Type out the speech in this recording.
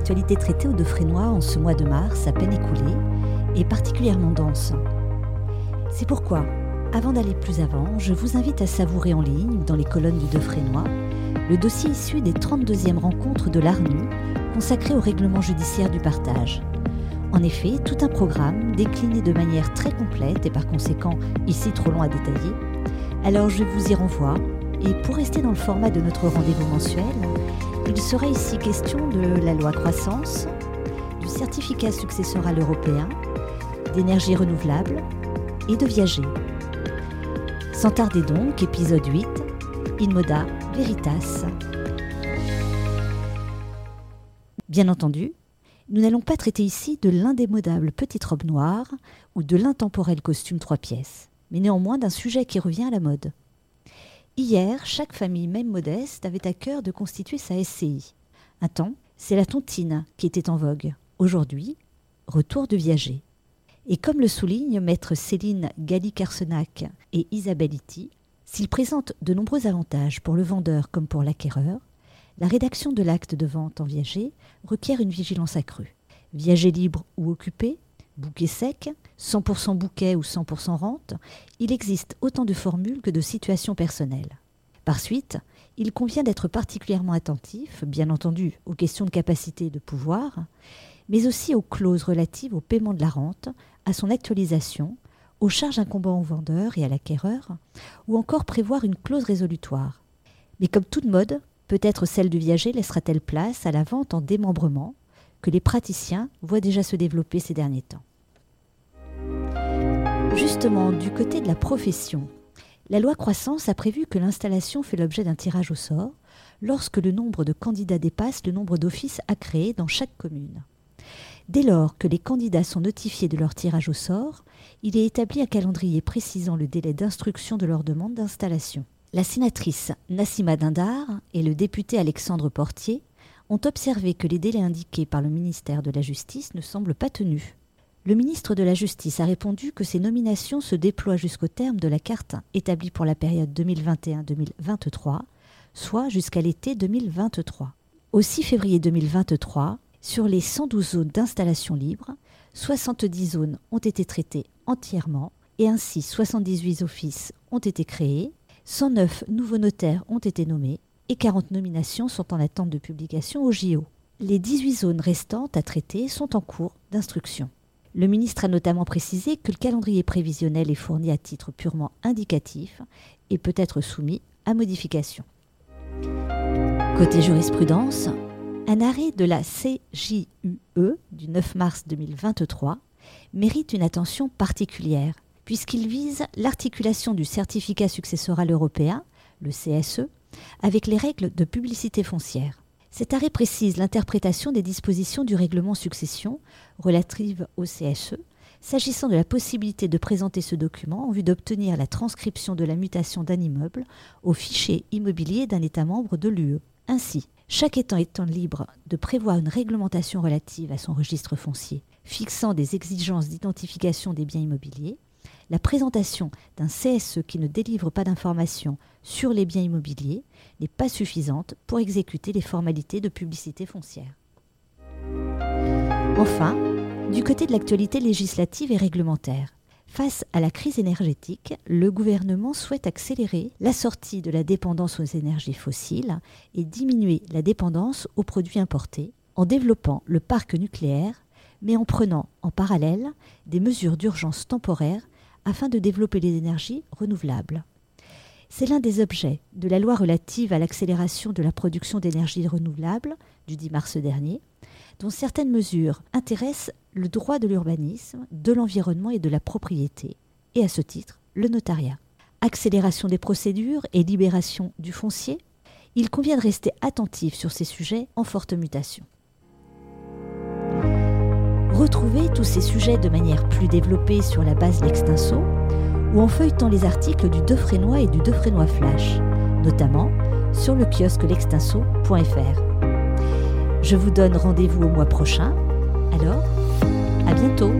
l'actualité traitée au Defrénois en ce mois de mars, à peine écoulé, est particulièrement dense. C'est pourquoi, avant d'aller plus avant, je vous invite à savourer en ligne, dans les colonnes du Defrénois, le dossier issu des 32e rencontres de l'ARNU consacré au règlement judiciaire du partage. En effet, tout un programme décliné de manière très complète et par conséquent ici trop long à détailler. Alors je vous y renvoie et pour rester dans le format de notre rendez-vous mensuel, il sera ici question de la loi croissance, du certificat successoral européen, d'énergie renouvelable et de viager. Sans tarder donc, épisode 8, In Moda Veritas. Bien entendu, nous n'allons pas traiter ici de l'indémodable petite robe noire ou de l'intemporel costume trois pièces, mais néanmoins d'un sujet qui revient à la mode. Hier, chaque famille, même modeste, avait à cœur de constituer sa SCI. Un temps, c'est la tontine qui était en vogue. Aujourd'hui, retour de viager. Et comme le soulignent maître Céline Galli-Carsenac et Isabelle Iti, s'il présente de nombreux avantages pour le vendeur comme pour l'acquéreur, la rédaction de l'acte de vente en viager requiert une vigilance accrue. Viager libre ou occupé, bouquet sec, 100% bouquet ou 100% rente, il existe autant de formules que de situations personnelles. Par suite, il convient d'être particulièrement attentif, bien entendu, aux questions de capacité et de pouvoir, mais aussi aux clauses relatives au paiement de la rente, à son actualisation, aux charges incombant au vendeur et à l'acquéreur, ou encore prévoir une clause résolutoire. Mais comme toute mode, Peut-être celle du viager laissera-t-elle place à la vente en démembrement que les praticiens voient déjà se développer ces derniers temps. Justement, du côté de la profession, la loi croissance a prévu que l'installation fait l'objet d'un tirage au sort lorsque le nombre de candidats dépasse le nombre d'offices à créer dans chaque commune. Dès lors que les candidats sont notifiés de leur tirage au sort, il est établi un calendrier précisant le délai d'instruction de leur demande d'installation. La sénatrice Nassima Dindar et le député Alexandre Portier ont observé que les délais indiqués par le ministère de la Justice ne semblent pas tenus. Le ministre de la Justice a répondu que ces nominations se déploient jusqu'au terme de la carte établie pour la période 2021-2023, soit jusqu'à l'été 2023. Au 6 février 2023, sur les 112 zones d'installation libre, 70 zones ont été traitées entièrement et ainsi 78 offices ont été créés 109 nouveaux notaires ont été nommés et 40 nominations sont en attente de publication au JO. Les 18 zones restantes à traiter sont en cours d'instruction. Le ministre a notamment précisé que le calendrier prévisionnel est fourni à titre purement indicatif et peut être soumis à modification. Côté jurisprudence, un arrêt de la CJUE du 9 mars 2023 mérite une attention particulière puisqu'il vise l'articulation du certificat successoral européen, le CSE, avec les règles de publicité foncière. Cet arrêt précise l'interprétation des dispositions du règlement succession relatives au CSE, s'agissant de la possibilité de présenter ce document en vue d'obtenir la transcription de la mutation d'un immeuble au fichier immobilier d'un État membre de l'UE. Ainsi, chaque État étant libre de prévoir une réglementation relative à son registre foncier, fixant des exigences d'identification des biens immobiliers, la présentation d'un CSE qui ne délivre pas d'informations sur les biens immobiliers n'est pas suffisante pour exécuter les formalités de publicité foncière. Enfin, du côté de l'actualité législative et réglementaire, face à la crise énergétique, le gouvernement souhaite accélérer la sortie de la dépendance aux énergies fossiles et diminuer la dépendance aux produits importés en développant le parc nucléaire, mais en prenant en parallèle des mesures d'urgence temporaires afin de développer les énergies renouvelables. C'est l'un des objets de la loi relative à l'accélération de la production d'énergie renouvelable du 10 mars dernier, dont certaines mesures intéressent le droit de l'urbanisme, de l'environnement et de la propriété, et à ce titre le notariat. Accélération des procédures et libération du foncier, il convient de rester attentif sur ces sujets en forte mutation. Retrouvez tous ces sujets de manière plus développée sur la base L'Extinso ou en feuilletant les articles du Defrénois et du Defrénois Flash, notamment sur le kiosque l'extinso.fr. Je vous donne rendez-vous au mois prochain. Alors, à bientôt